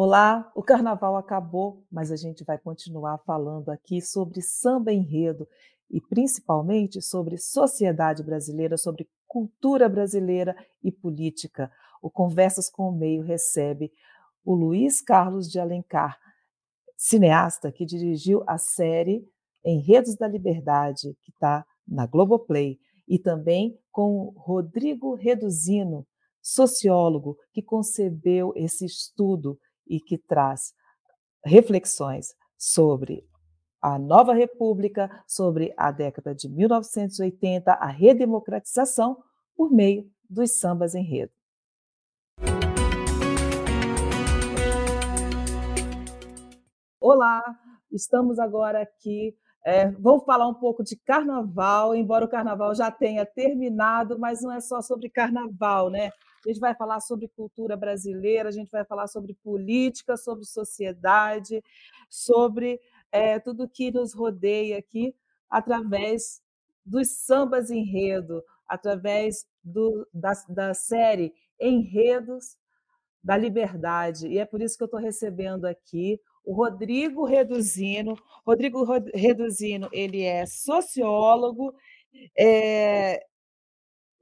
Olá, o carnaval acabou, mas a gente vai continuar falando aqui sobre samba enredo e principalmente sobre sociedade brasileira, sobre cultura brasileira e política. O Conversas com o Meio recebe o Luiz Carlos de Alencar, cineasta que dirigiu a série Enredos da Liberdade, que está na Globoplay, e também com Rodrigo Reduzino, sociólogo que concebeu esse estudo e que traz reflexões sobre a nova república, sobre a década de 1980, a redemocratização por meio dos sambas enredo. Olá, estamos agora aqui. É, vamos falar um pouco de carnaval, embora o carnaval já tenha terminado, mas não é só sobre carnaval, né? A gente vai falar sobre cultura brasileira, a gente vai falar sobre política, sobre sociedade, sobre é, tudo que nos rodeia aqui através dos sambas enredo, através do, da, da série Enredos da Liberdade. E é por isso que eu estou recebendo aqui o Rodrigo Reduzino. Rodrigo Reduzino, ele é sociólogo, é,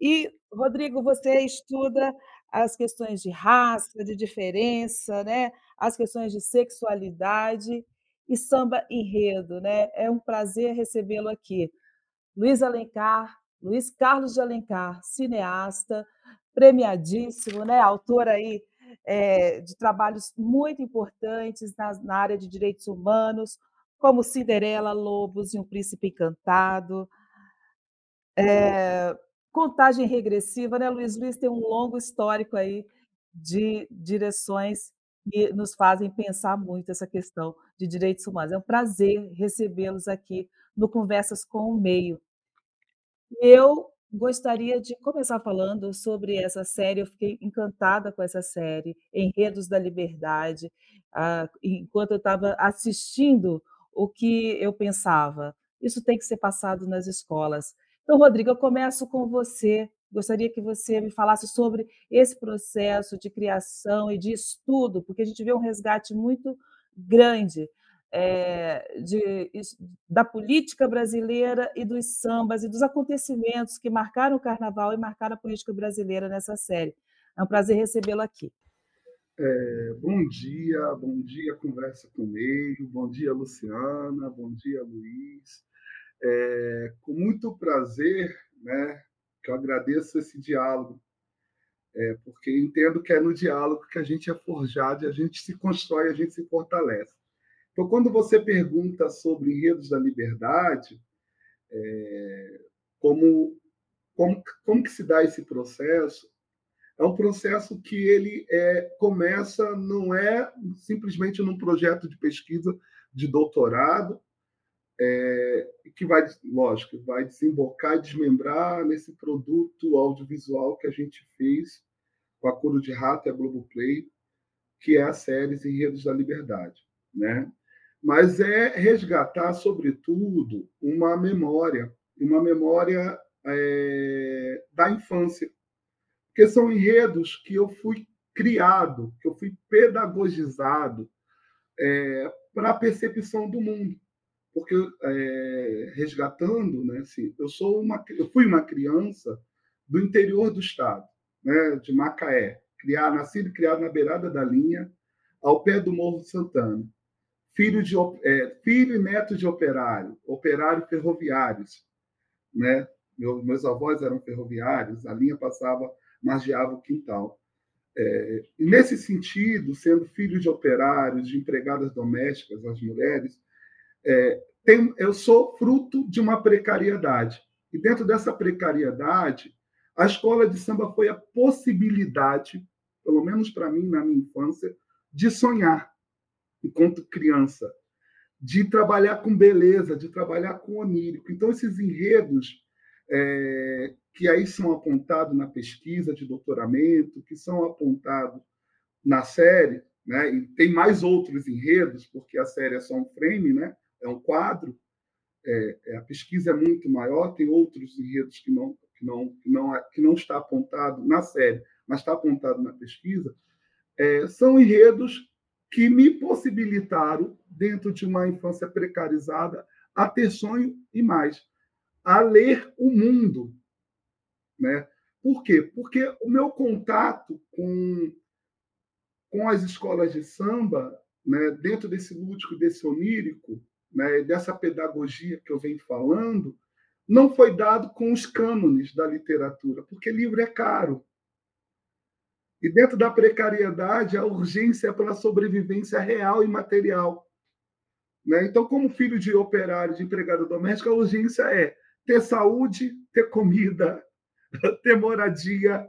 e, Rodrigo, você estuda as questões de raça, de diferença, né? as questões de sexualidade e samba enredo. Né? É um prazer recebê-lo aqui. Luiz Alencar, Luiz Carlos de Alencar, cineasta, premiadíssimo, né? autor aí é, de trabalhos muito importantes na, na área de direitos humanos, como Cinderela, Lobos e um Príncipe Encantado. É, contagem regressiva, né, Luiz? Luiz tem um longo histórico aí de direções que nos fazem pensar muito essa questão de direitos humanos. É um prazer recebê-los aqui no Conversas com o Meio. Eu gostaria de começar falando sobre essa série. Eu fiquei encantada com essa série, Enredos da Liberdade. Ah, enquanto eu estava assistindo, o que eu pensava? Isso tem que ser passado nas escolas. Então, Rodrigo, eu começo com você. Gostaria que você me falasse sobre esse processo de criação e de estudo, porque a gente vê um resgate muito grande é, de, da política brasileira e dos sambas e dos acontecimentos que marcaram o carnaval e marcaram a política brasileira nessa série. É um prazer recebê-lo aqui. É, bom dia, bom dia, conversa comigo, bom dia, Luciana, bom dia, Luiz. É, com muito prazer, né, que eu agradeço esse diálogo, é, porque entendo que é no diálogo que a gente é forjado, a gente se constrói, a gente se fortalece. Então, quando você pergunta sobre enredos da liberdade, é, como, como, como que se dá esse processo? É um processo que ele é, começa, não é simplesmente num projeto de pesquisa de doutorado, é, que vai, lógico, vai desembocar e desmembrar nesse produto audiovisual que a gente fez com a Coro de Rato e a Globoplay, que é a série Enredos da Liberdade, né? Mas é resgatar, sobretudo, uma memória, uma memória é, da infância, porque são enredos que eu fui criado, que eu fui pedagogizado é, para a percepção do mundo porque é, resgatando, né, assim, eu sou uma, eu fui uma criança do interior do estado, né, de Macaé, criar, nascido e criado na beirada da linha, ao pé do Morro Santana, filho de é, filho e neto de operário, operário ferroviários, né? Meu, meus avós eram ferroviários, a linha passava, margeava o quintal. É, e nesse sentido, sendo filho de operários, de empregadas domésticas, as mulheres, é, tem, eu sou fruto de uma precariedade. E dentro dessa precariedade, a escola de samba foi a possibilidade, pelo menos para mim, na minha infância, de sonhar enquanto criança, de trabalhar com beleza, de trabalhar com onírico. Então, esses enredos é, que aí são apontados na pesquisa de doutoramento, que são apontados na série, né? e tem mais outros enredos, porque a série é só um frame, né? É um quadro, é, é, a pesquisa é muito maior, tem outros enredos que não, que não, que não, é, que não está apontado na série, mas está apontado na pesquisa, é, são enredos que me possibilitaram, dentro de uma infância precarizada, a ter sonho e mais, a ler o mundo. Né? Por quê? Porque o meu contato com, com as escolas de samba, né, dentro desse lúdico, desse onírico, né, dessa pedagogia que eu venho falando, não foi dado com os cânones da literatura, porque livro é caro. E dentro da precariedade, a urgência é pela sobrevivência real e material. Né? Então, como filho de operário, de empregada doméstica, a urgência é ter saúde, ter comida, ter moradia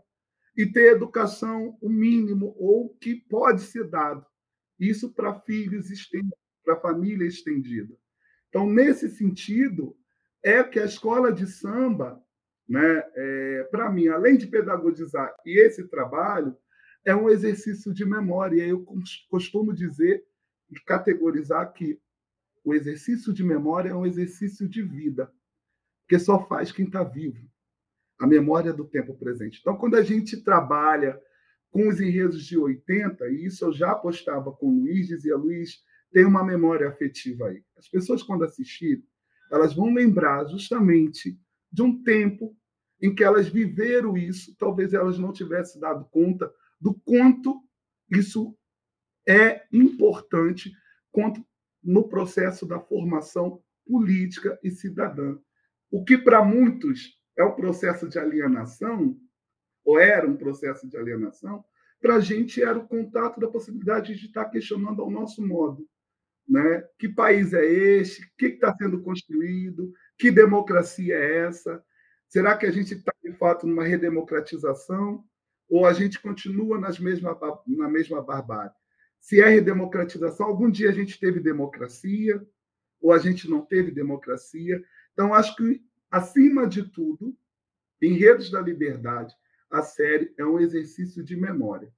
e ter educação, o mínimo, ou que pode ser dado. Isso para filhos estendidos, para família estendida. Então, nesse sentido, é que a escola de samba né? É, Para mim, além de pedagogizar e esse trabalho, é um exercício de memória. Eu costumo dizer categorizar que o exercício de memória é um exercício de vida, que só faz quem está vivo. A memória do tempo presente. Então, quando a gente trabalha com os enredos de 80, e isso eu já postava com o Luiz, dizia Luiz, tem uma memória afetiva aí. As pessoas, quando assistirem, elas vão lembrar justamente de um tempo em que elas viveram isso, talvez elas não tivessem dado conta do quanto isso é importante quanto no processo da formação política e cidadã. O que para muitos é um processo de alienação, ou era um processo de alienação, para a gente era o contato da possibilidade de estar questionando ao nosso modo. Né? Que país é este? O que está sendo construído? Que democracia é essa? Será que a gente está, de fato, numa redemocratização ou a gente continua nas mesma, na mesma barbárie? Se é redemocratização, algum dia a gente teve democracia ou a gente não teve democracia. Então, acho que, acima de tudo, Enredos da Liberdade, a série é um exercício de memória.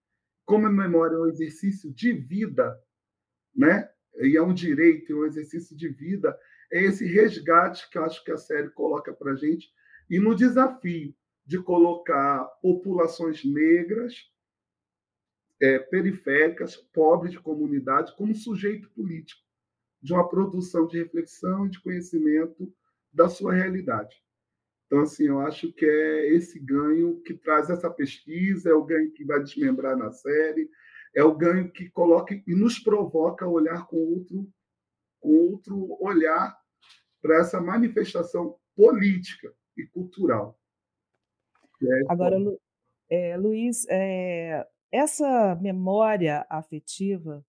Como a memória é um exercício de vida, né? E é um direito, é um exercício de vida, é esse resgate que eu acho que a série coloca para a gente e no desafio de colocar populações negras, é, periféricas, pobres de comunidade, como sujeito político de uma produção de reflexão e de conhecimento da sua realidade. Então, assim, eu acho que é esse ganho que traz essa pesquisa, é o ganho que vai desmembrar na série, é o ganho que coloca e nos provoca a olhar com outro, com outro olhar para essa manifestação política e cultural. É Agora, Lu, é, Luiz, é, essa memória afetiva,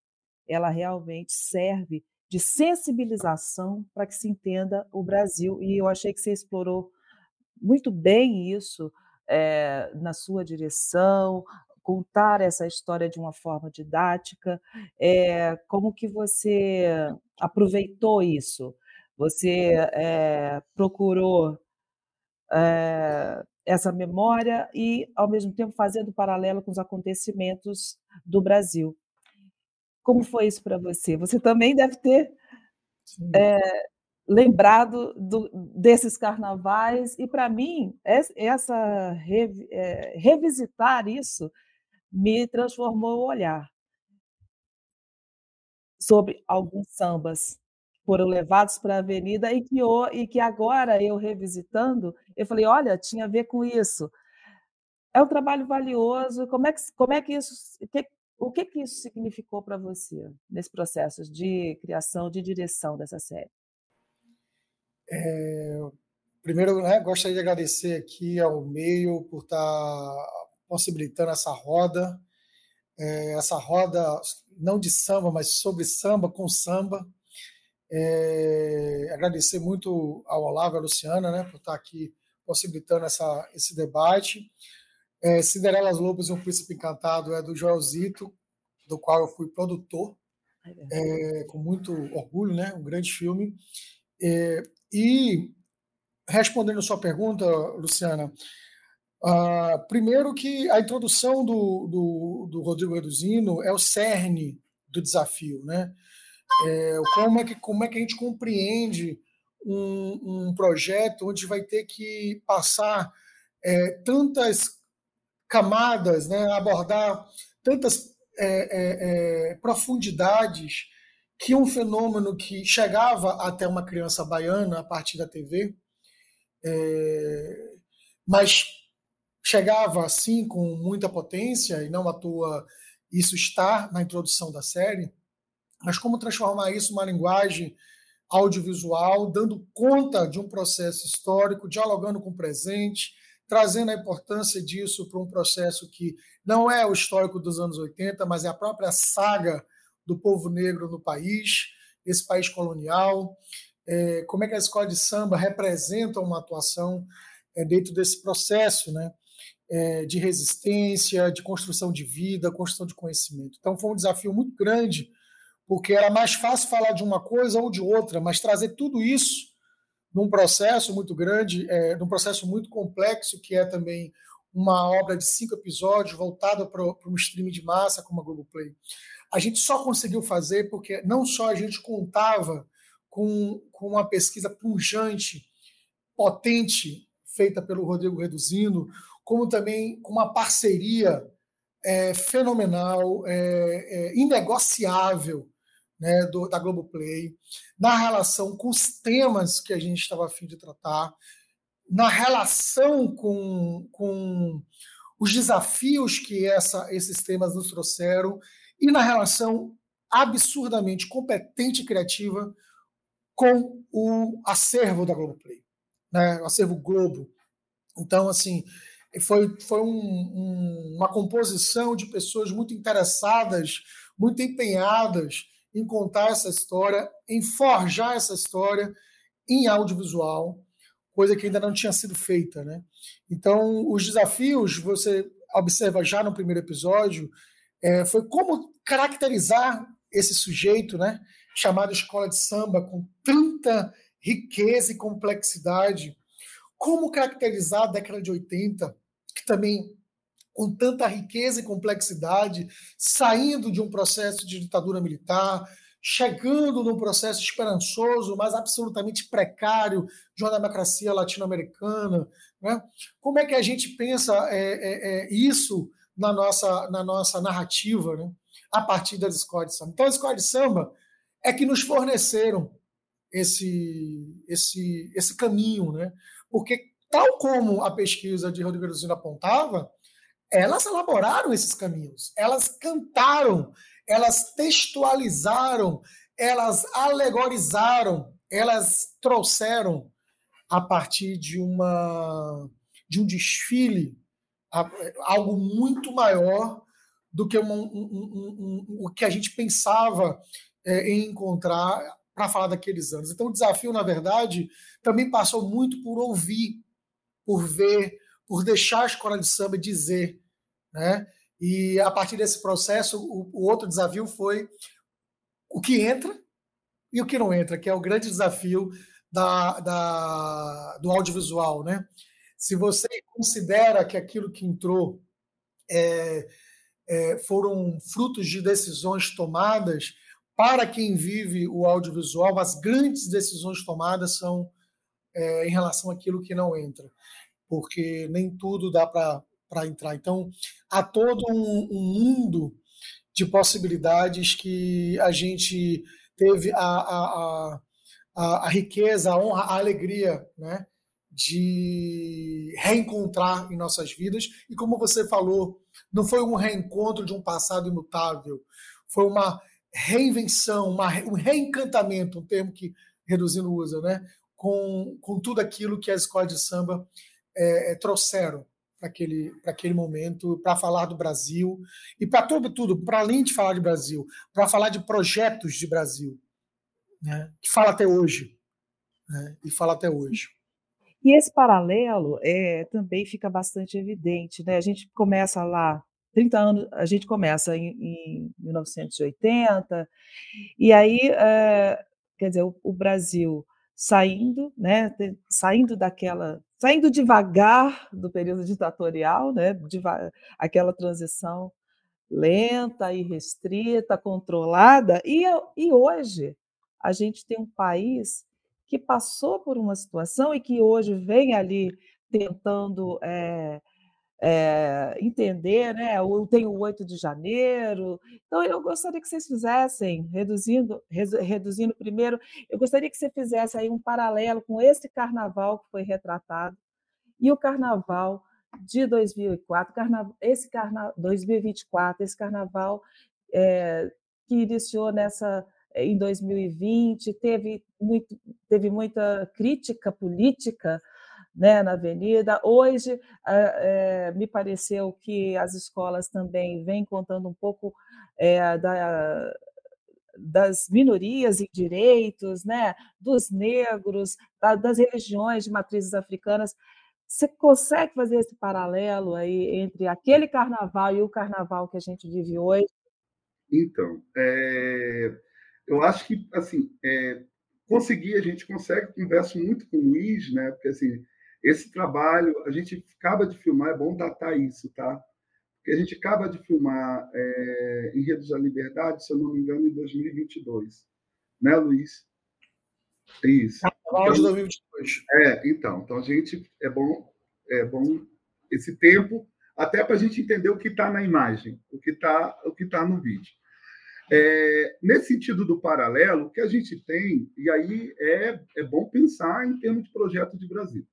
ela realmente serve de sensibilização para que se entenda o Brasil. E eu achei que você explorou muito bem isso é, na sua direção, contar essa história de uma forma didática. É, como que você aproveitou isso? Você é, procurou é, essa memória e, ao mesmo tempo, fazendo paralelo com os acontecimentos do Brasil. Como foi isso para você? Você também deve ter lembrado do, desses carnavais, e para mim, essa é, revisitar isso me transformou o olhar sobre alguns sambas foram levados para a avenida e que, e que agora eu revisitando, eu falei, olha, tinha a ver com isso. É um trabalho valioso. Como é que, como é que isso, que, o que, que isso significou para você nesse processo de criação, de direção dessa série? É, primeiro, né, gostaria de agradecer aqui ao meio por estar tá possibilitando essa roda, é, essa roda não de samba, mas sobre samba com samba. É, agradecer muito ao Olavo e à Luciana né, por estar aqui possibilitando essa, esse debate. É, Cinderelas Lobos e um Príncipe Encantado é do Joelzito, do qual eu fui produtor, é, com muito orgulho, né, um grande filme. É, e respondendo a sua pergunta, Luciana, uh, primeiro que a introdução do, do, do Rodrigo Reduzino é o cerne do desafio, né? É, como, é que, como é que a gente compreende um, um projeto onde vai ter que passar é, tantas camadas, né, abordar tantas é, é, é, profundidades que um fenômeno que chegava até uma criança baiana a partir da TV, é, mas chegava assim com muita potência, e não à toa isso está na introdução da série, mas como transformar isso numa linguagem audiovisual, dando conta de um processo histórico, dialogando com o presente, trazendo a importância disso para um processo que não é o histórico dos anos 80, mas é a própria saga do povo negro no país, esse país colonial, é, como é que a escola de samba representa uma atuação é, dentro desse processo, né? É, de resistência, de construção de vida, construção de conhecimento. Então foi um desafio muito grande, porque era mais fácil falar de uma coisa ou de outra, mas trazer tudo isso num processo muito grande, é, num processo muito complexo, que é também uma obra de cinco episódios voltada para um stream de massa como a Globoplay. A gente só conseguiu fazer porque não só a gente contava com, com uma pesquisa punjante, potente, feita pelo Rodrigo Reduzindo, como também com uma parceria é, fenomenal, é, é, inegociável né, do, da Globoplay, na relação com os temas que a gente estava afim de tratar, na relação com, com os desafios que essa, esses temas nos trouxeram e na relação absurdamente competente e criativa com o acervo da Globoplay, né, o acervo Globo. Então, assim, foi, foi um, um, uma composição de pessoas muito interessadas, muito empenhadas em contar essa história, em forjar essa história em audiovisual, coisa que ainda não tinha sido feita, né? Então, os desafios, você observa já no primeiro episódio, é, foi como caracterizar esse sujeito, né? Chamado escola de samba, com tanta riqueza e complexidade. Como caracterizar a década de 80, que também com tanta riqueza e complexidade, saindo de um processo de ditadura militar, chegando num processo esperançoso, mas absolutamente precário de uma democracia latino-americana. Né? Como é que a gente pensa é, é, é, isso na nossa, na nossa narrativa, né? a partir das escolas de samba? Então, as escolas de samba é que nos forneceram esse, esse, esse caminho, né? porque, tal como a pesquisa de Rodrigo Zino apontava, elas elaboraram esses caminhos, elas cantaram, elas textualizaram, elas alegorizaram, elas trouxeram a partir de uma de um desfile algo muito maior do que um, um, um, o que a gente pensava é, em encontrar para falar daqueles anos. Então, o desafio, na verdade, também passou muito por ouvir, por ver, por deixar a escola de samba dizer. Né? E a partir desse processo, o, o outro desafio foi o que entra e o que não entra, que é o grande desafio da, da, do audiovisual. Né? Se você considera que aquilo que entrou é, é, foram frutos de decisões tomadas, para quem vive o audiovisual, as grandes decisões tomadas são é, em relação àquilo que não entra, porque nem tudo dá para entrar. Então, há todo um, um, mundo de possibilidades que a gente teve a, a, a, a riqueza, a honra, a alegria né, de reencontrar em nossas vidas. E como você falou, não foi um reencontro de um passado imutável, foi uma reinvenção, uma, um reencantamento, um termo que Reduzindo usa, né? Com, com tudo aquilo que as escolas de samba é, é trouxeram para aquele, aquele momento, para falar do Brasil e para tudo, tudo, para além de falar de Brasil, para falar de projetos de Brasil, né? que fala até hoje. Né? E fala até hoje. E esse paralelo é, também fica bastante evidente. Né? A gente começa lá 30 anos, a gente começa em, em 1980, e aí, é, quer dizer, o, o, Brasil saindo, né, saindo daquela, saindo devagar do período ditatorial, né, aquela transição lenta e restrita, controlada, e, e hoje a gente tem um país que passou por uma situação e que hoje vem ali tentando é, é, entender, né? Tem o 8 de janeiro. Então, eu gostaria que vocês fizessem, reduzindo, reduzindo primeiro, eu gostaria que você fizesse aí um paralelo com esse carnaval que foi retratado e o carnaval de 2004, carnaval, esse carnaval 2024, esse carnaval é, que iniciou nessa em 2020, teve, muito, teve muita crítica política né, na avenida. Hoje, é, me pareceu que as escolas também vêm contando um pouco é, da, das minorias e direitos, né, dos negros, das religiões de matrizes africanas. Você consegue fazer esse paralelo aí entre aquele carnaval e o carnaval que a gente vive hoje? Então, é, eu acho que assim é, conseguir a gente consegue converso muito com o Luiz, né? Porque assim esse trabalho, a gente acaba de filmar, é bom datar isso, tá? Porque a gente acaba de filmar é, em Redes da Liberdade, se eu não me engano, em 2022. Né, Luiz? Isso. Carnaval de 2022. Então, é, então. Então, a gente, é bom, é bom esse tempo, até para a gente entender o que está na imagem, o que está tá no vídeo. É, nesse sentido do paralelo, o que a gente tem, e aí é, é bom pensar em termos de projeto de Brasil.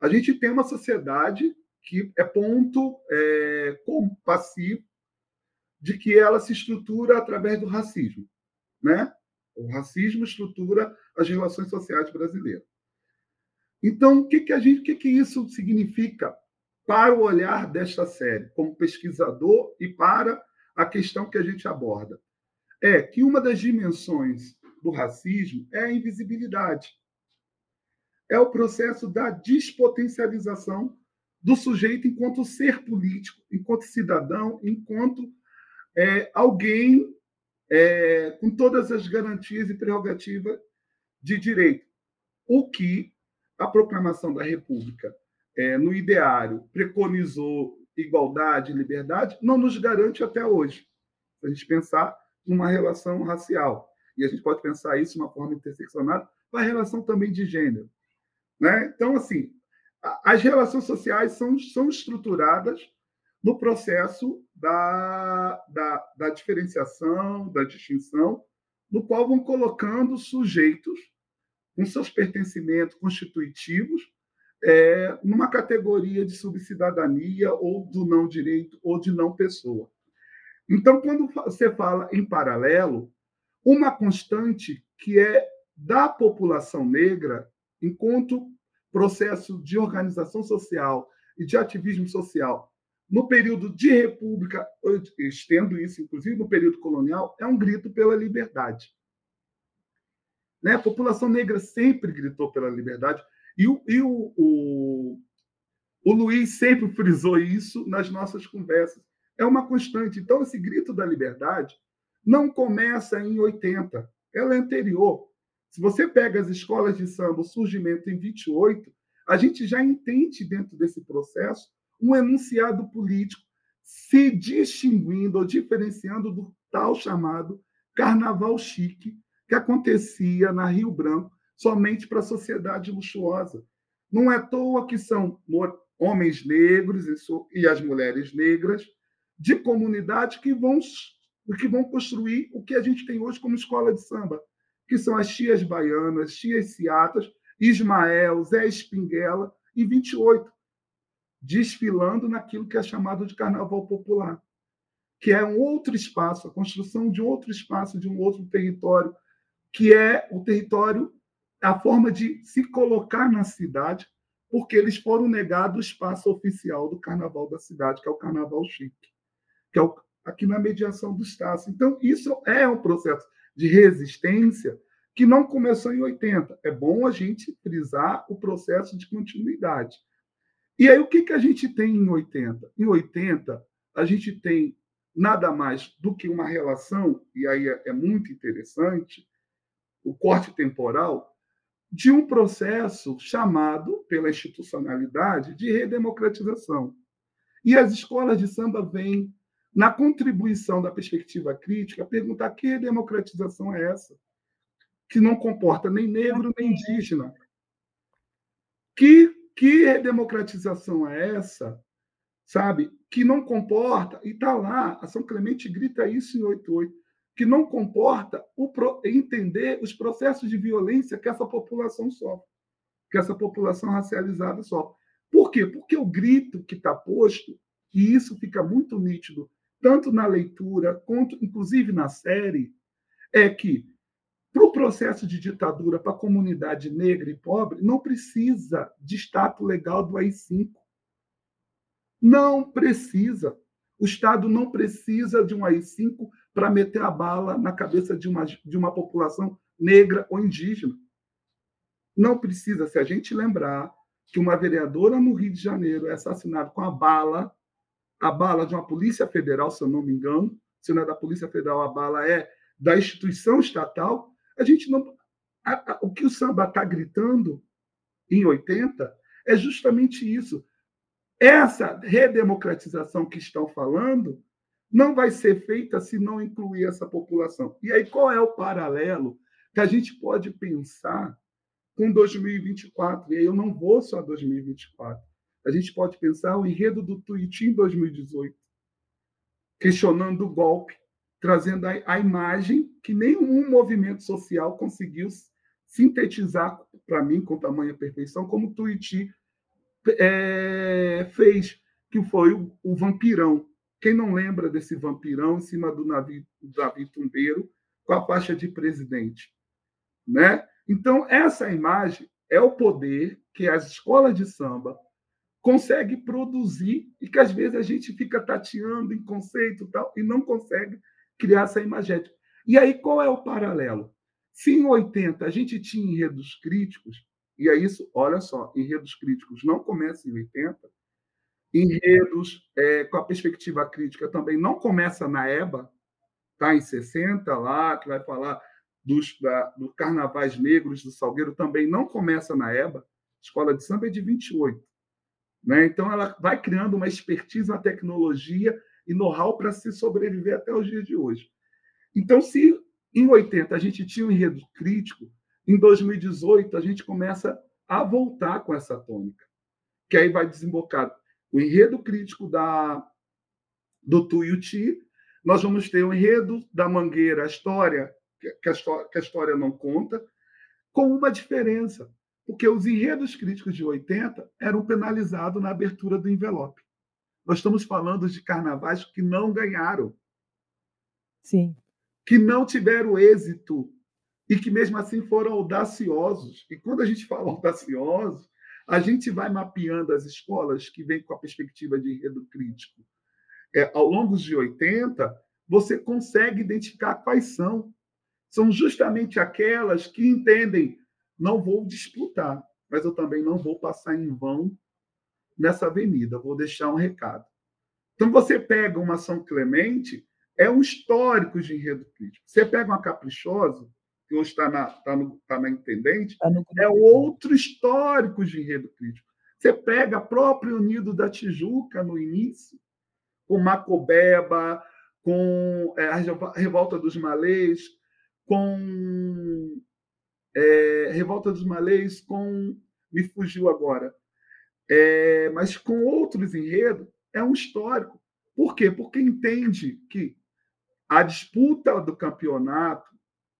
A gente tem uma sociedade que é ponto é, passivo de que ela se estrutura através do racismo, né? O racismo estrutura as relações sociais brasileiras. Então, o que que a gente, o que que isso significa para o olhar desta série, como pesquisador e para a questão que a gente aborda? É que uma das dimensões do racismo é a invisibilidade é o processo da despotencialização do sujeito enquanto ser político, enquanto cidadão, enquanto é, alguém é, com todas as garantias e prerrogativas de direito. O que a proclamação da República, é, no ideário, preconizou igualdade e liberdade, não nos garante até hoje. Se a gente pensar numa relação racial, e a gente pode pensar isso de uma forma interseccionada, a relação também de gênero. Né? Então, assim, as relações sociais são, são estruturadas no processo da, da, da diferenciação, da distinção, no qual vão colocando sujeitos com seus pertencimentos constitutivos é, numa categoria de subcidadania ou do não direito ou de não pessoa. Então, quando você fala em paralelo, uma constante que é da população negra enquanto processo de organização social e de ativismo social no período de república, estendo isso inclusive no período colonial, é um grito pela liberdade. Né? A população negra sempre gritou pela liberdade e o, e o, o, o Luiz sempre frisou isso nas nossas conversas. É uma constante. Então, esse grito da liberdade não começa em 80, ela é anterior. Se você pega as escolas de samba, o surgimento em 28, a gente já entende dentro desse processo um enunciado político se distinguindo ou diferenciando do tal chamado carnaval chique que acontecia na Rio Branco somente para a sociedade luxuosa. Não é à toa que são homens negros e as mulheres negras de comunidade que vão que vão construir o que a gente tem hoje como escola de samba, que são as tias baianas, tias ciatas, Ismael, Zé Espinguela e 28, desfilando naquilo que é chamado de carnaval popular, que é um outro espaço, a construção de outro espaço, de um outro território, que é o território, a forma de se colocar na cidade, porque eles foram negados o espaço oficial do carnaval da cidade, que é o carnaval chique, que é o, aqui na mediação do Estácio. Então, isso é um processo de resistência que não começou em 80. É bom a gente frisar o processo de continuidade. E aí, o que, que a gente tem em 80? Em 80, a gente tem nada mais do que uma relação, e aí é, é muito interessante, o corte temporal, de um processo chamado, pela institucionalidade, de redemocratização. E as escolas de samba vêm na contribuição da perspectiva crítica, perguntar que democratização é essa, que não comporta nem negro nem indígena. Que, que democratização é essa sabe? Que não comporta, e está lá, a São Clemente grita isso em 88, que não comporta o, entender os processos de violência que essa população sofre, que essa população racializada sofre. Por quê? Porque o grito que está posto, e isso fica muito nítido, tanto na leitura, quanto inclusive na série, é que para o processo de ditadura para a comunidade negra e pobre, não precisa de status legal do AI-5. Não precisa. O Estado não precisa de um AI-5 para meter a bala na cabeça de uma, de uma população negra ou indígena. Não precisa. Se a gente lembrar que uma vereadora no Rio de Janeiro é assassinada com a bala, a bala de uma polícia federal, se eu não me engano, se não é da Polícia Federal, a bala é da instituição estatal, a gente não. A, a, o que o samba está gritando em 80 é justamente isso. Essa redemocratização que estão falando não vai ser feita se não incluir essa população. E aí, qual é o paralelo que a gente pode pensar com 2024? E aí eu não vou só 2024. A gente pode pensar o enredo do Tuiuti em 2018, questionando o golpe, trazendo a, a imagem que nenhum movimento social conseguiu sintetizar para mim com tamanha perfeição, como o Tuiuti é, fez, que foi o, o, vampirão. Quem não lembra desse vampirão em cima do navio, do navio tumbeiro com a faixa de presidente? Né? Então, essa imagem é o poder que as escolas de samba conseguem produzir e que às vezes a gente fica tateando em conceito e tal e não consegue criar essa imagética. E aí, qual é o paralelo? Se em 80 a gente tinha enredos críticos, e é isso, olha só, enredos críticos não começam em 80, enredos é, com a perspectiva crítica também não começa na EBA, tá em 60 lá, que vai falar dos da, do Carnavais Negros do Salgueiro, também não começa na EBA, Escola de Samba é de 28. Né? Então, ela vai criando uma expertise na tecnologia e know-how para se sobreviver até os dias de hoje. Então, se em 80 a gente tinha um enredo crítico, em 2018 a gente começa a voltar com essa tônica, que aí vai desembocar o enredo crítico da do Tuiuti, nós vamos ter o enredo da Mangueira, a história que a história, que a história não conta, com uma diferença, porque os enredos críticos de 80 eram penalizados na abertura do envelope. Nós estamos falando de carnavais que não ganharam. Sim. Que não tiveram êxito e que mesmo assim foram audaciosos. E quando a gente fala audaciosos, a gente vai mapeando as escolas que vêm com a perspectiva de enredo crítico. É, ao longo de 80, você consegue identificar quais são. São justamente aquelas que entendem, não vou disputar, mas eu também não vou passar em vão nessa avenida, vou deixar um recado. Então, você pega uma São Clemente, é um histórico de enredo crítico. Você pega uma Caprichosa, que hoje está na, tá no, tá na Intendente, tá é outro histórico de enredo crítico. Você pega a própria Unido da Tijuca no início, com Macobeba, com é, a Revolta dos Malês, com é, Revolta dos Malês, com. Me fugiu agora é, mas com outros enredos, é um histórico. Por quê? Porque entende que a disputa do campeonato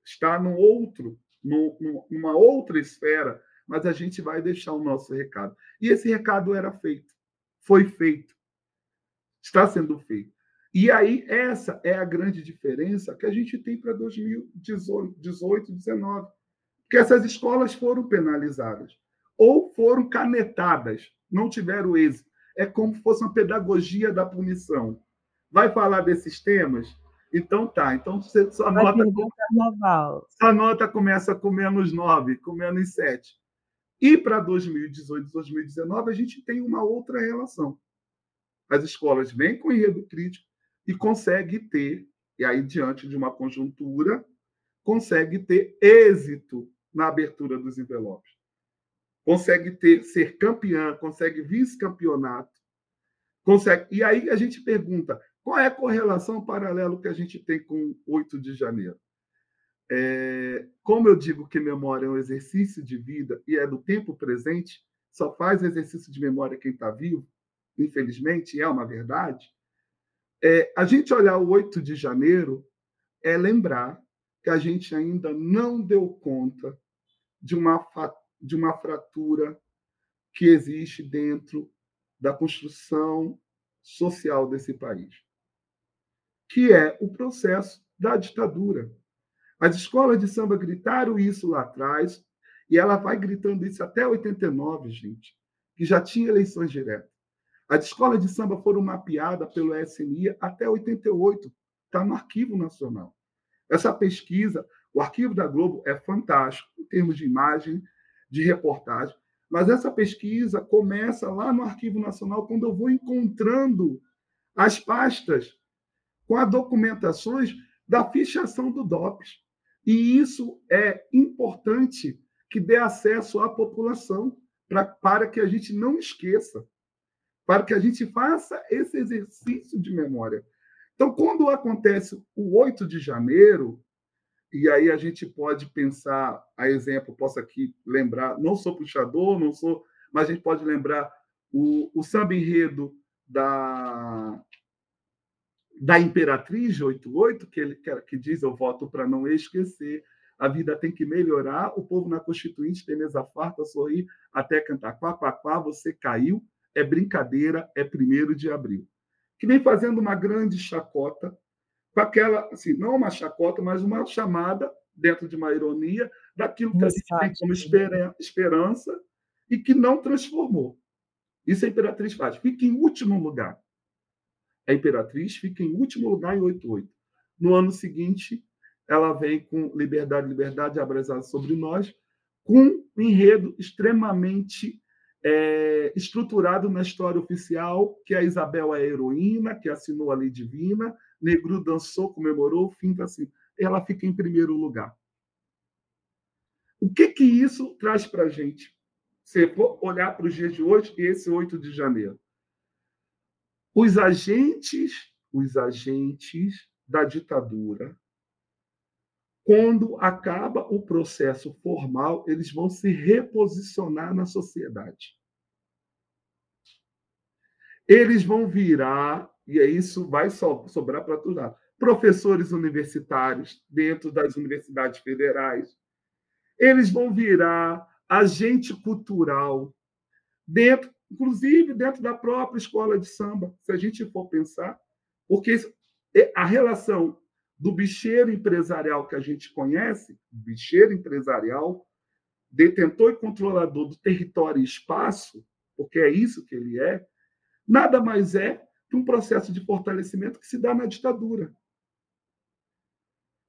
está no outro, numa outra esfera, mas a gente vai deixar o nosso recado. E esse recado era feito, foi feito, está sendo feito. E aí, essa é a grande diferença que a gente tem para 2018, 2019, que essas escolas foram penalizadas ou foram canetadas não tiveram êxito. É como se fosse uma pedagogia da punição. Vai falar desses temas? Então tá. Então você, sua, nota, sua nota começa com menos 9, com menos 7. E para 2018 2019, a gente tem uma outra relação. As escolas vêm com enredo crítico e consegue ter, e aí diante de uma conjuntura, consegue ter êxito na abertura dos envelopes consegue ter ser campeã, consegue vice-campeonato, consegue. E aí a gente pergunta qual é a correlação paralelo que a gente tem com 8 de janeiro. É, como eu digo que memória é um exercício de vida e é do tempo presente, só faz exercício de memória quem está vivo. infelizmente, é uma verdade, é, a gente olhar o 8 de janeiro é lembrar que a gente ainda não deu conta de uma, de uma fratura que existe dentro da construção social desse país, que é o processo da ditadura. As escolas de samba gritaram isso lá atrás, e ela vai gritando isso até 89, gente, que já tinha eleições diretas. As escolas de samba foram mapeadas pelo SNI até 88, está no Arquivo Nacional. Essa pesquisa, o Arquivo da Globo é fantástico em termos de imagem, de reportagem, mas essa pesquisa começa lá no Arquivo Nacional, quando eu vou encontrando as pastas com as documentações da fichação do DOPS. E isso é importante que dê acesso à população pra, para que a gente não esqueça, para que a gente faça esse exercício de memória. Então, quando acontece o 8 de janeiro, e aí a gente pode pensar, a exemplo, posso aqui lembrar, não sou puxador, não sou, mas a gente pode lembrar o, o samba enredo da, da Imperatriz de 88, que, ele, que diz eu voto para não esquecer, a vida tem que melhorar, o povo na Constituinte tem mesa farta, sorrir até cantar quá, quá, quá, você caiu, é brincadeira, é primeiro de abril. Que vem fazendo uma grande chacota com aquela, assim, não uma chacota, mas uma chamada, dentro de uma ironia, daquilo que a gente tem como esperança e que não transformou. Isso a Imperatriz faz. Fica em último lugar. A Imperatriz fica em último lugar em 88. No ano seguinte, ela vem com Liberdade, Liberdade abrasada sobre nós, com um enredo extremamente é, estruturado na história oficial, que a Isabel é a heroína, que assinou a lei divina, Negru dançou, comemorou, fim assim. Ela fica em primeiro lugar. O que que isso traz para a gente? Se for olhar para os dias de hoje, esse 8 de janeiro. Os agentes, os agentes da ditadura, quando acaba o processo formal, eles vão se reposicionar na sociedade. Eles vão virar e aí isso vai sobrar para tudo. Professores universitários dentro das universidades federais. Eles vão virar agente cultural dentro, inclusive dentro da própria escola de samba, se a gente for pensar, porque a relação do bicheiro empresarial que a gente conhece, bicheiro empresarial, detentor e controlador do território e espaço, porque é isso que ele é, nada mais é de um processo de fortalecimento que se dá na ditadura.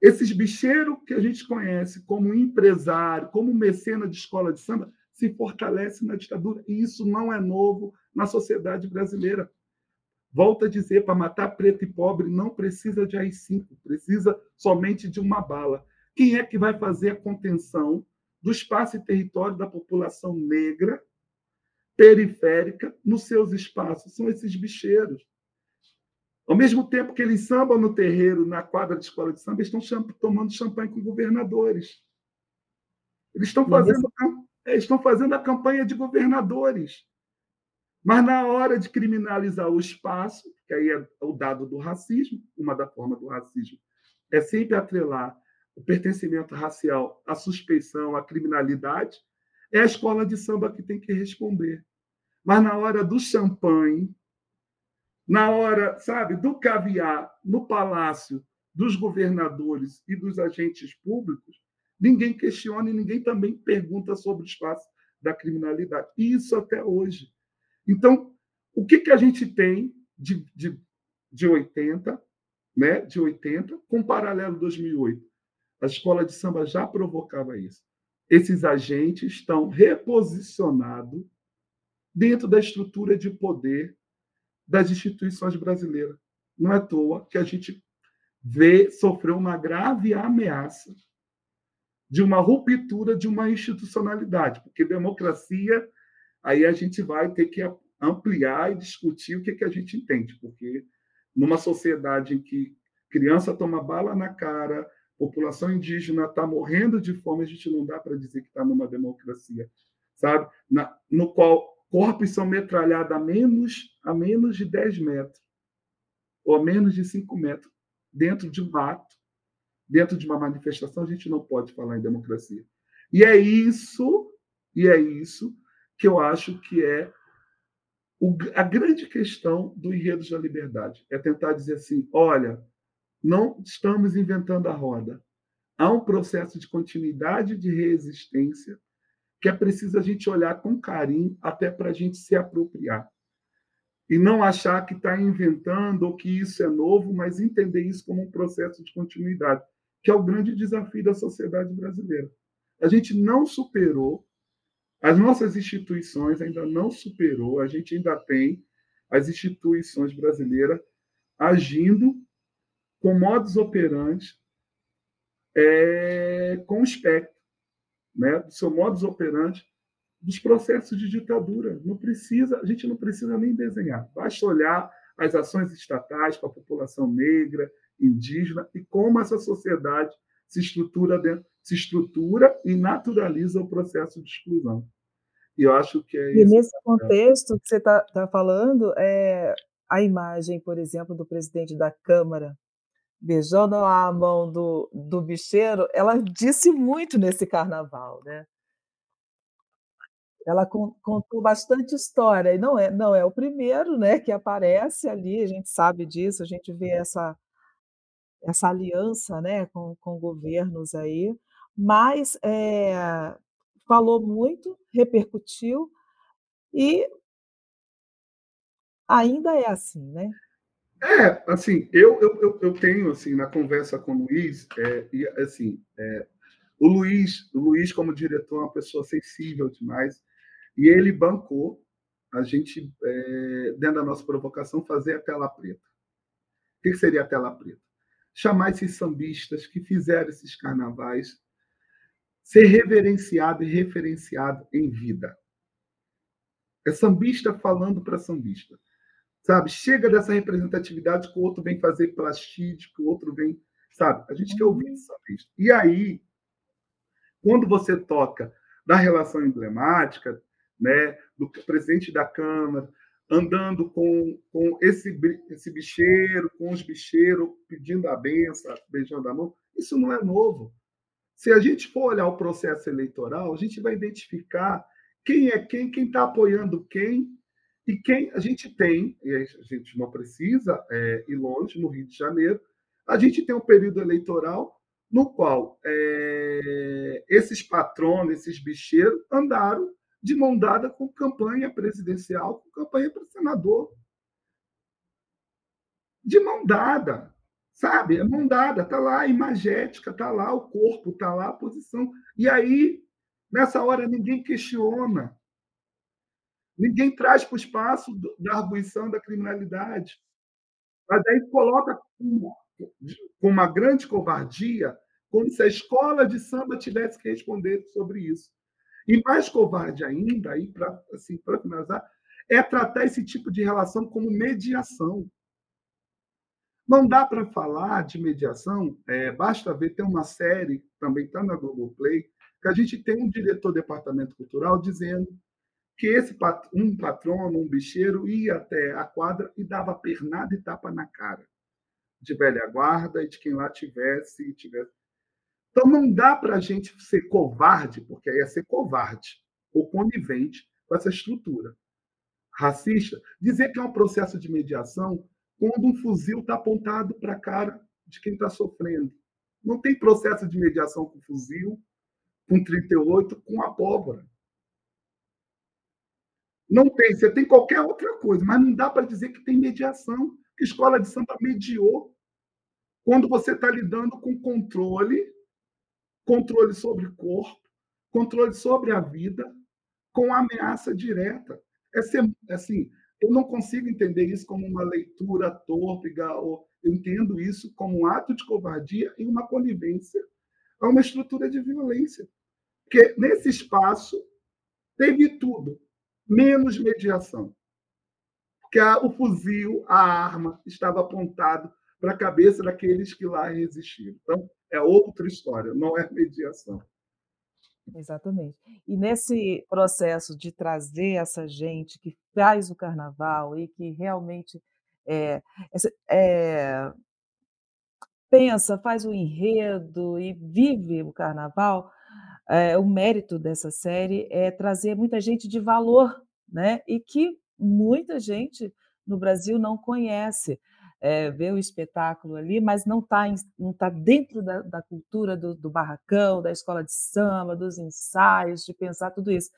Esses bicheiros que a gente conhece como empresário, como mecena de escola de samba, se fortalece na ditadura. E isso não é novo na sociedade brasileira. Volto a dizer, para matar preto e pobre não precisa de AI-5, precisa somente de uma bala. Quem é que vai fazer a contenção do espaço e território da população negra periférica nos seus espaços? São esses bicheiros. Ao mesmo tempo que eles sambam no terreiro, na quadra de escola de samba, eles estão tomando champanhe com governadores. Eles estão fazendo, é, estão fazendo a campanha de governadores. Mas na hora de criminalizar o espaço, que aí é o dado do racismo, uma da forma do racismo é sempre atrelar o pertencimento racial à suspeição, à criminalidade, é a escola de samba que tem que responder. Mas na hora do champanhe, na hora, sabe, do caviar no palácio dos governadores e dos agentes públicos, ninguém questiona e ninguém também pergunta sobre o espaço da criminalidade. E isso até hoje. Então, o que, que a gente tem de, de, de 80, né, de 80, com paralelo 2008? A escola de samba já provocava isso. Esses agentes estão reposicionados dentro da estrutura de poder das instituições brasileiras. Não é à toa que a gente vê sofreu uma grave ameaça de uma ruptura de uma institucionalidade, porque democracia, aí a gente vai ter que ampliar e discutir o que, que a gente entende, porque numa sociedade em que criança toma bala na cara, população indígena está morrendo de fome, a gente não dá para dizer que está numa democracia, sabe? Na, no qual corpos são metralhados a menos, a menos de 10 metros, ou a menos de 5 metros, dentro de um ato, dentro de uma manifestação, a gente não pode falar em democracia. E é isso, e é isso que eu acho que é o, a grande questão do Enredo da Liberdade. É tentar dizer assim: olha, não estamos inventando a roda. Há um processo de continuidade de resistência que é preciso a gente olhar com carinho até para a gente se apropriar. E não achar que está inventando ou que isso é novo, mas entender isso como um processo de continuidade, que é o grande desafio da sociedade brasileira. A gente não superou, as nossas instituições ainda não superou, a gente ainda tem as instituições brasileiras agindo com modus operandi é, com o espectro né, do seu modus operandi dos processos de ditadura. Não precisa, a gente não precisa nem desenhar, basta olhar as ações estatais para a população negra, indígena e como essa sociedade se estrutura dentro, se estrutura e naturaliza o processo de exclusão. E eu acho que é isso. E nesse contexto que você está tá falando, é a imagem, por exemplo, do presidente da Câmara beijando a mão do, do bicheiro, ela disse muito nesse carnaval, né? Ela contou bastante história, e não é, não é o primeiro né, que aparece ali, a gente sabe disso, a gente vê essa, essa aliança né, com, com governos aí, mas é, falou muito, repercutiu, e ainda é assim, né? É, assim, eu, eu, eu tenho, assim, na conversa com o Luiz, é, e, assim, é, o Luiz, o Luiz, como diretor, é uma pessoa sensível demais, e ele bancou a gente, é, dentro da nossa provocação, fazer a tela preta. O que seria a tela preta? Chamar esses sambistas que fizeram esses carnavais ser reverenciado e referenciado em vida. É sambista falando para sambista. Sabe? Chega dessa representatividade que o outro vem fazer plastide, que o outro vem. Sabe? A gente quer ouvir uhum. isso. E aí, quando você toca da relação emblemática, né, do presidente da Câmara, andando com, com esse, esse bicheiro, com os bicheiros, pedindo a benção, beijando a mão, isso não é novo. Se a gente for olhar o processo eleitoral, a gente vai identificar quem é quem, quem está apoiando quem, e quem a gente tem, e a gente não precisa é, ir longe, no Rio de Janeiro, a gente tem um período eleitoral no qual é, esses patronos, esses bicheiros, andaram de mão dada com campanha presidencial, com campanha para senador. De mão dada, sabe? É mão dada, está lá a imagética, está lá o corpo, está lá a posição. E aí, nessa hora, ninguém questiona Ninguém traz para o espaço da arguição da criminalidade. Mas aí coloca com uma grande covardia, como se a escola de samba tivesse que responder sobre isso. E mais covarde ainda, para assim, finalizar, é tratar esse tipo de relação como mediação. Não dá para falar de mediação, é, basta ver, tem uma série, também está na Globoplay, que a gente tem um diretor do departamento cultural dizendo que esse um patrono, um bicheiro, ia até a quadra e dava pernada e tapa na cara de velha guarda e de quem lá tivesse tivesse. Então não dá para a gente ser covarde, porque aí é ser covarde ou conivente com essa estrutura racista, dizer que é um processo de mediação quando um fuzil está apontado para a cara de quem está sofrendo. Não tem processo de mediação com fuzil, com 38, com abóbora. Não tem, você tem qualquer outra coisa, mas não dá para dizer que tem mediação, que escola de samba mediou quando você está lidando com controle, controle sobre o corpo, controle sobre a vida, com ameaça direta. É ser, assim, eu não consigo entender isso como uma leitura torpe, eu entendo isso como um ato de covardia e uma conivência a uma estrutura de violência. Porque nesse espaço teve tudo menos mediação. Porque a, o fuzil, a arma, estava apontado para a cabeça daqueles que lá resistiram. Então, é outra história, não é mediação. Exatamente. E nesse processo de trazer essa gente que faz o carnaval e que realmente é, é, pensa, faz o enredo e vive o carnaval, é, o mérito dessa série é trazer muita gente de valor, né? E que muita gente no Brasil não conhece é, vê o espetáculo ali, mas não está não tá dentro da, da cultura do, do, barracão, da escola de samba, dos ensaios, de pensar tudo isso.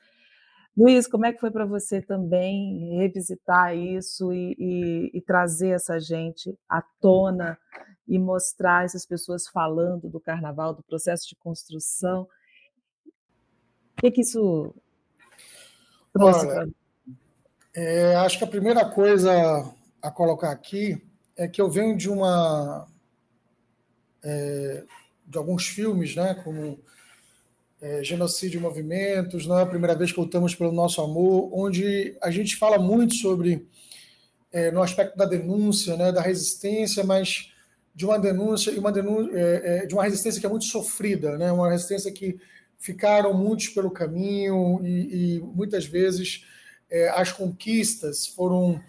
Luiz, como é que foi para você também revisitar isso e, e, e, trazer essa gente à tona e mostrar essas pessoas falando do carnaval, do processo de construção? O que, que isso trouxe? Olha, é, acho que a primeira coisa a colocar aqui é que eu venho de uma é, de alguns filmes, né, como é, Genocídio e Movimentos, não é a primeira vez que lutamos pelo nosso amor, onde a gente fala muito sobre é, no aspecto da denúncia, né, da resistência, mas de uma denúncia e uma denúncia, é, é, de uma resistência que é muito sofrida, né, uma resistência que ficaram muitos pelo caminho e, e muitas vezes é, as conquistas foram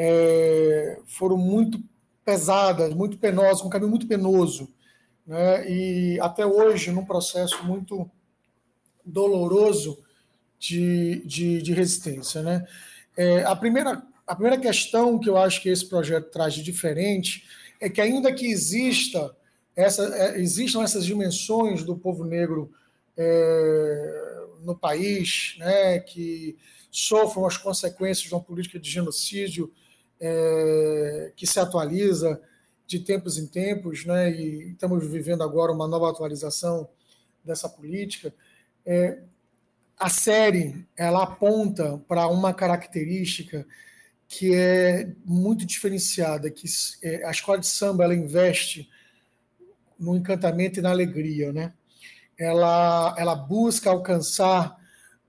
é, foram muito pesadas, muito penosas, um caminho muito penoso. Né? E até hoje, num processo muito doloroso de, de, de resistência. Né? É, a, primeira, a primeira questão que eu acho que esse projeto traz de diferente é que, ainda que exista essa, é, existam essas dimensões do povo negro é, no país, né, que sofram as consequências de uma política de genocídio é, que se atualiza de tempos em tempos, né, e estamos vivendo agora uma nova atualização dessa política. É, a série ela aponta para uma característica que é muito diferenciada, que é, a escola de samba ela investe no encantamento e na alegria, né? Ela, ela busca alcançar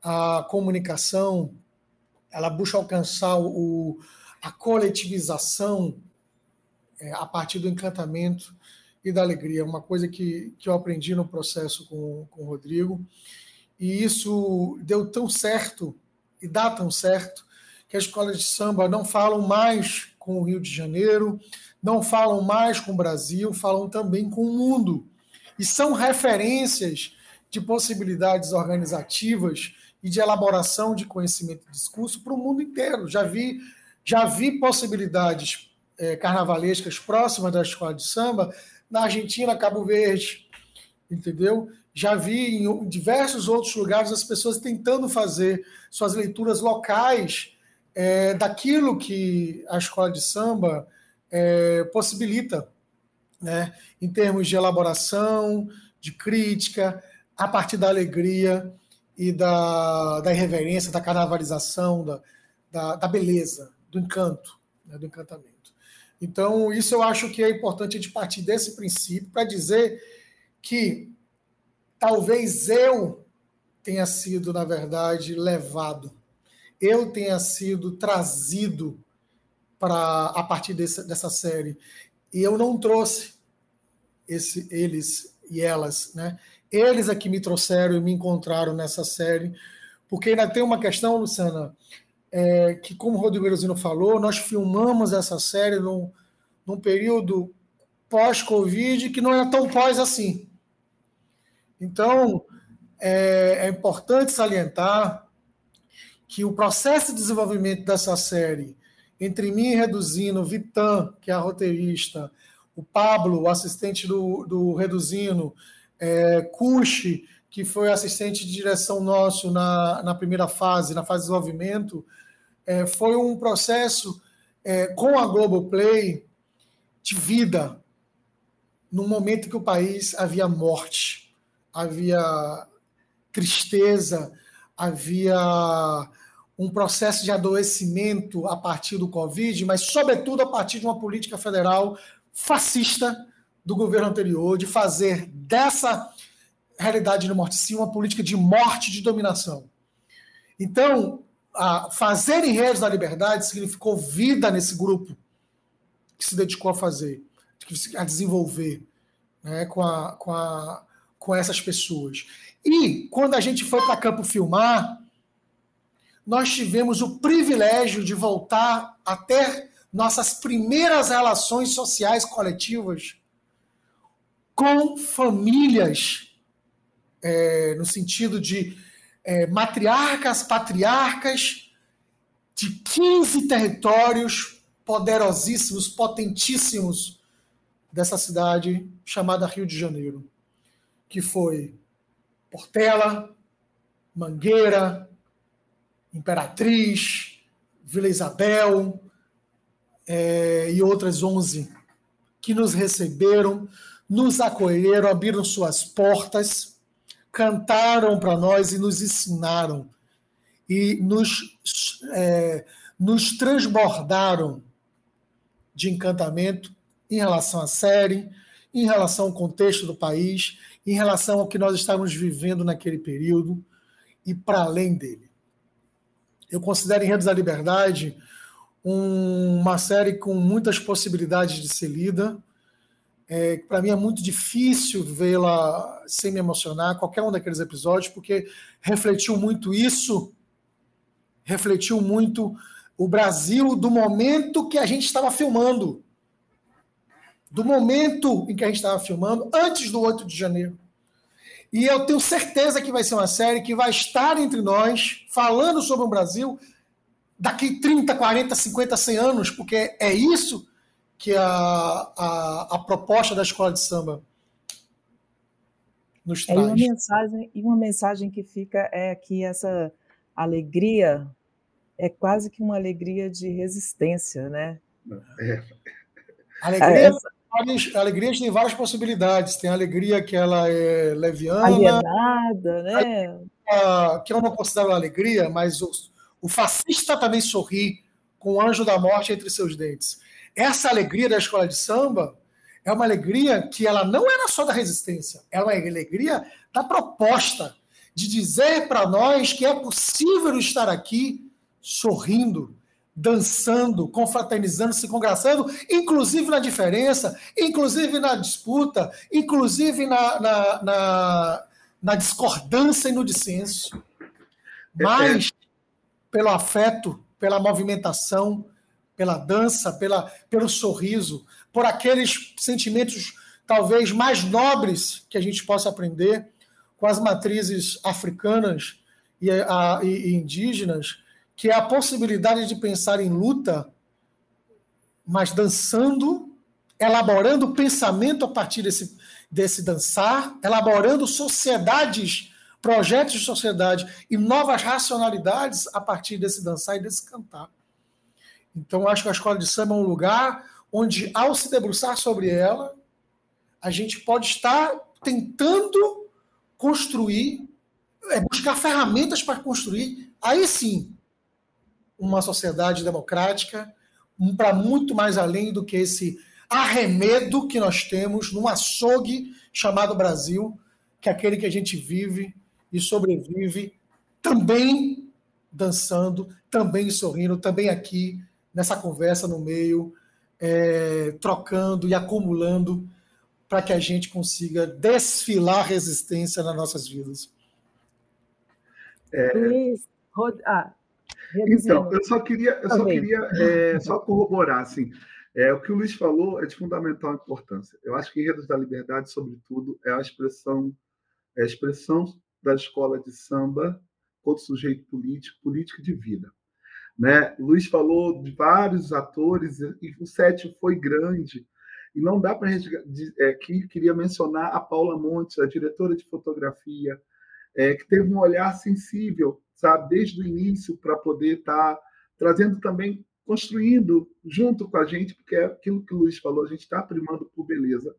a comunicação, ela busca alcançar o, a coletivização é, a partir do encantamento e da alegria. Uma coisa que, que eu aprendi no processo com, com o Rodrigo. E isso deu tão certo e dá tão certo que as escolas de samba não falam mais com o Rio de Janeiro, não falam mais com o Brasil, falam também com o mundo. E são referências de possibilidades organizativas e de elaboração de conhecimento e discurso para o mundo inteiro. Já vi já vi possibilidades é, carnavalescas próximas da escola de samba na Argentina, Cabo Verde, entendeu? Já vi em diversos outros lugares as pessoas tentando fazer suas leituras locais é, daquilo que a escola de samba é, possibilita, né? em termos de elaboração, de crítica, a partir da alegria e da, da irreverência, da carnavalização, da, da, da beleza do encanto, né, do encantamento. Então, isso eu acho que é importante a gente partir desse princípio para dizer que talvez eu tenha sido, na verdade, levado, eu tenha sido trazido para a partir desse, dessa série. E eu não trouxe esse, eles e elas, né? Eles é me trouxeram e me encontraram nessa série, porque ainda tem uma questão, Luciana, é, que, como o Rodrigo Erosino falou, nós filmamos essa série num, num período pós-Covid que não é tão pós assim. Então, é, é, importante salientar que o processo de desenvolvimento dessa série, entre mim Reduzino, Vitan, que é a roteirista, o Pablo, o assistente do, do Reduzino, é, Cuxi, que foi assistente de direção nosso na, na primeira fase, na fase de desenvolvimento, é, foi um processo é, com a Globoplay de vida, no momento que o país havia morte, havia tristeza, havia um processo de adoecimento a partir do Covid, mas, sobretudo, a partir de uma política federal fascista do governo anterior, de fazer dessa realidade de morte sim uma política de morte de dominação. Então, a fazer em redes da liberdade significou vida nesse grupo que se dedicou a fazer, a desenvolver, né, com, a, com, a, com essas pessoas. E quando a gente foi para campo filmar, nós tivemos o privilégio de voltar a ter nossas primeiras relações sociais coletivas com famílias, é, no sentido de é, matriarcas, patriarcas de 15 territórios poderosíssimos, potentíssimos dessa cidade chamada Rio de Janeiro, que foi Portela, Mangueira, Imperatriz, Vila Isabel é, e outras 11 que nos receberam, nos acolheram, abriram suas portas, cantaram para nós e nos ensinaram e nos, é, nos transbordaram de encantamento em relação à série, em relação ao contexto do país, em relação ao que nós estávamos vivendo naquele período e para além dele. Eu considero Enredos da Liberdade um, uma série com muitas possibilidades de ser lida, é, para mim é muito difícil vê-la sem me emocionar, qualquer um daqueles episódios, porque refletiu muito isso, refletiu muito o Brasil do momento que a gente estava filmando. Do momento em que a gente estava filmando, antes do 8 de janeiro. E eu tenho certeza que vai ser uma série que vai estar entre nós, falando sobre o Brasil, daqui 30, 40, 50, 100 anos, porque é isso que a, a, a proposta da escola de samba nos traz. É, e, uma mensagem, e uma mensagem que fica é que essa alegria é quase que uma alegria de resistência, né? É. Alegria, essa... alegria tem várias possibilidades. Tem a alegria que ela é leviana. Alienada, né? que eu não considero alegria, mas o, o fascista também sorri com o anjo da morte entre seus dentes. Essa alegria da escola de samba é uma alegria que ela não era só da resistência, é uma alegria da proposta de dizer para nós que é possível estar aqui sorrindo, dançando, confraternizando, se congraçando, inclusive na diferença, inclusive na disputa, inclusive na, na, na, na discordância e no dissenso. Mas pelo afeto, pela movimentação, pela dança, pela, pelo sorriso, por aqueles sentimentos talvez mais nobres que a gente possa aprender com as matrizes africanas e, a, e indígenas, que é a possibilidade de pensar em luta, mas dançando, elaborando pensamento a partir desse, desse dançar, elaborando sociedades, projetos de sociedade e novas racionalidades a partir desse dançar e desse cantar. Então, acho que a escola de samba é um lugar onde, ao se debruçar sobre ela, a gente pode estar tentando construir, é, buscar ferramentas para construir, aí sim, uma sociedade democrática, para muito mais além do que esse arremedo que nós temos num açougue chamado Brasil, que é aquele que a gente vive e sobrevive também dançando, também sorrindo, também aqui nessa conversa no meio, é, trocando e acumulando para que a gente consiga desfilar resistência nas nossas vidas. É... Luiz, ah, então, eu só queria, eu só queria é, só corroborar assim. É, o que o Luiz falou é de fundamental importância. Eu acho que Enredos da Liberdade, sobretudo, é a expressão, é a expressão da escola de samba contra o sujeito político, político de vida. Né? Luiz falou de vários atores e o set foi grande. E não dá para. É, que queria mencionar a Paula Montes, a diretora de fotografia, é, que teve um olhar sensível sabe, desde o início, para poder estar tá trazendo também, construindo junto com a gente, porque é aquilo que o Luiz falou, a gente está primando por beleza,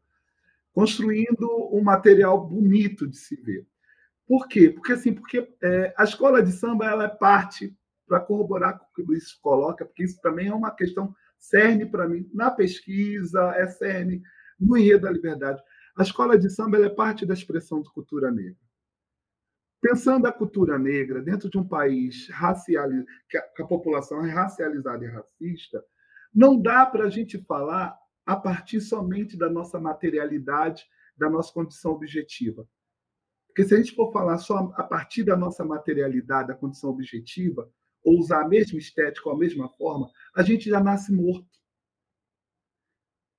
construindo um material bonito de se ver. Por quê? Porque assim, porque é, a escola de samba ela é parte para corroborar com o que o Luiz coloca, porque isso também é uma questão cerne para mim na pesquisa, é cerne no enredo da liberdade. A escola de samba é parte da expressão de cultura negra. Pensando a cultura negra dentro de um país que a, que a população é racializada e racista, não dá para a gente falar a partir somente da nossa materialidade, da nossa condição objetiva. Porque se a gente for falar só a partir da nossa materialidade, da condição objetiva, ou usar a mesma estética ou a mesma forma, a gente já nasce morto.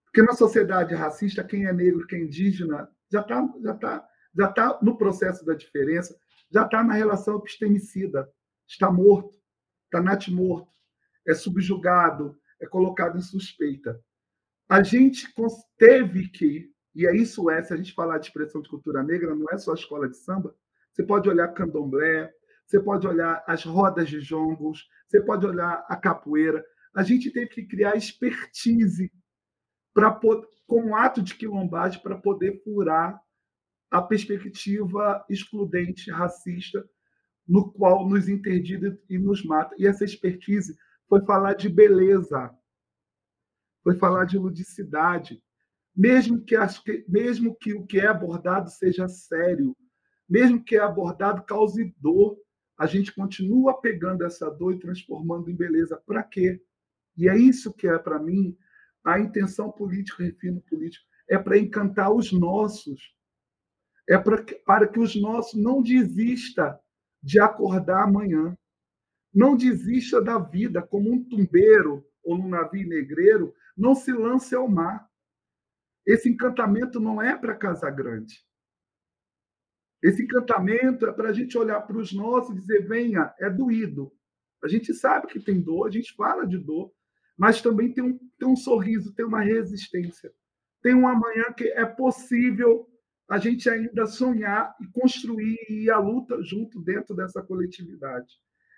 Porque na sociedade racista, quem é negro, quem é indígena, já está já tá, já tá no processo da diferença, já está na relação epistemicida, está morto, está natimorto, é subjugado, é colocado em suspeita. A gente teve que, e é isso é, se a gente falar de expressão de cultura negra, não é só a escola de samba, você pode olhar candomblé, você pode olhar as rodas de jongos, você pode olhar a capoeira. A gente teve que criar expertise para como ato de quilombagem para poder furar a perspectiva excludente, racista, no qual nos interdita e nos mata. E essa expertise foi falar de beleza, foi falar de ludicidade, mesmo que, mesmo que o que é abordado seja sério, mesmo que é abordado cause dor, a gente continua pegando essa dor e transformando em beleza. Para quê? E é isso que é, para mim, a intenção política, refino político, é para encantar os nossos, é para que, para que os nossos não desista de acordar amanhã, não desista da vida como um tumbeiro ou num navio negreiro, não se lance ao mar. Esse encantamento não é para Casa Grande. Esse encantamento é para a gente olhar para os nossos e dizer: venha, é doído. A gente sabe que tem dor, a gente fala de dor, mas também tem um, tem um sorriso, tem uma resistência. Tem um amanhã que é possível a gente ainda sonhar e construir e à luta junto dentro dessa coletividade.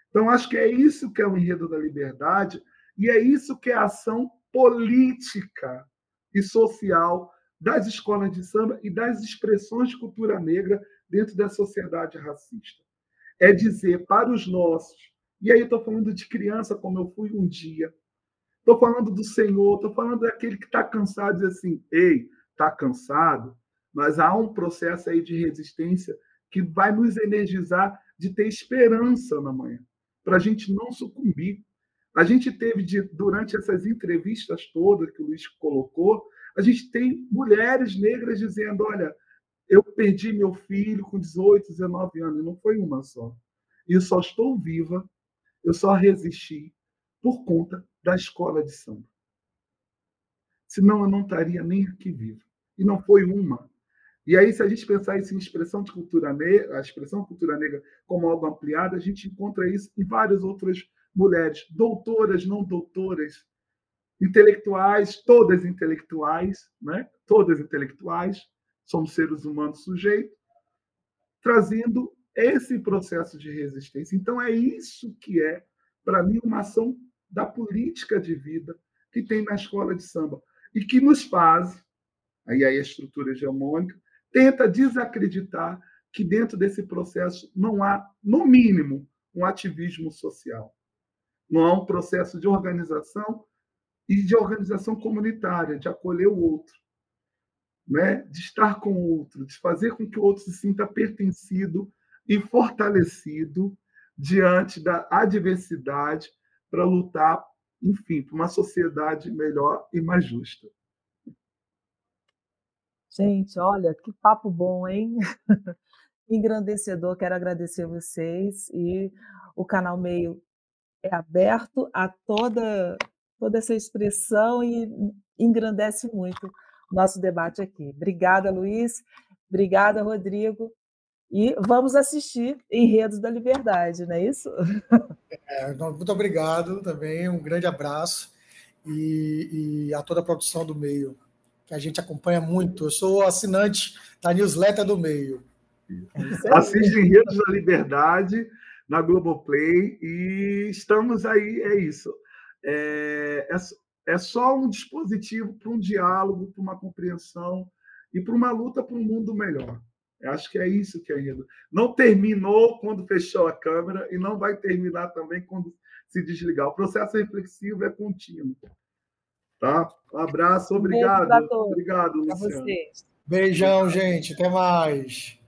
Então, acho que é isso que é o enredo da liberdade e é isso que é a ação política e social das escolas de samba e das expressões de cultura negra dentro da sociedade racista. É dizer para os nossos, e aí estou falando de criança como eu fui um dia, estou falando do Senhor, estou falando daquele que está cansado, dizer assim, ei, está cansado? Mas há um processo aí de resistência que vai nos energizar de ter esperança na manhã, para a gente não sucumbir a gente teve, de, durante essas entrevistas todas que o Luiz colocou, a gente tem mulheres negras dizendo: olha, eu perdi meu filho com 18, 19 anos, não foi uma só. E eu só estou viva, eu só resisti por conta da escola de samba. Senão eu não estaria nem aqui viva. E não foi uma. E aí, se a gente pensar isso em expressão de cultura negra, a expressão cultura negra como algo ampliado, a gente encontra isso em várias outras mulheres, doutoras, não doutoras, intelectuais, todas intelectuais, né? todas intelectuais, somos seres humanos sujeitos, trazendo esse processo de resistência. Então, é isso que é, para mim, uma ação da política de vida que tem na escola de samba e que nos faz, aí a estrutura hegemônica, tenta desacreditar que dentro desse processo não há, no mínimo, um ativismo social não há um processo de organização e de organização comunitária, de acolher o outro, né? de estar com o outro, de fazer com que o outro se sinta pertencido e fortalecido diante da adversidade para lutar, enfim, por uma sociedade melhor e mais justa. Gente, olha, que papo bom, hein? Engrandecedor. Quero agradecer vocês e o canal Meio é aberto a toda, toda essa expressão e engrandece muito o nosso debate aqui. Obrigada, Luiz. Obrigada, Rodrigo. E vamos assistir Enredos da Liberdade, não é isso? É, muito obrigado também, um grande abraço e, e, a toda a produção do meio, que a gente acompanha muito. Eu sou assinante da newsletter do meio. Assiste Enredos da Liberdade na Globoplay e estamos aí, é isso. É, é, é só um dispositivo para um diálogo, para uma compreensão e para uma luta para um mundo melhor. Eu acho que é isso que é enredo. Não terminou quando fechou a câmera e não vai terminar também quando se desligar. O processo reflexivo é contínuo. Tá? Um abraço, obrigado. Beijo obrigado, Luciano. Beijão, gente. Até mais.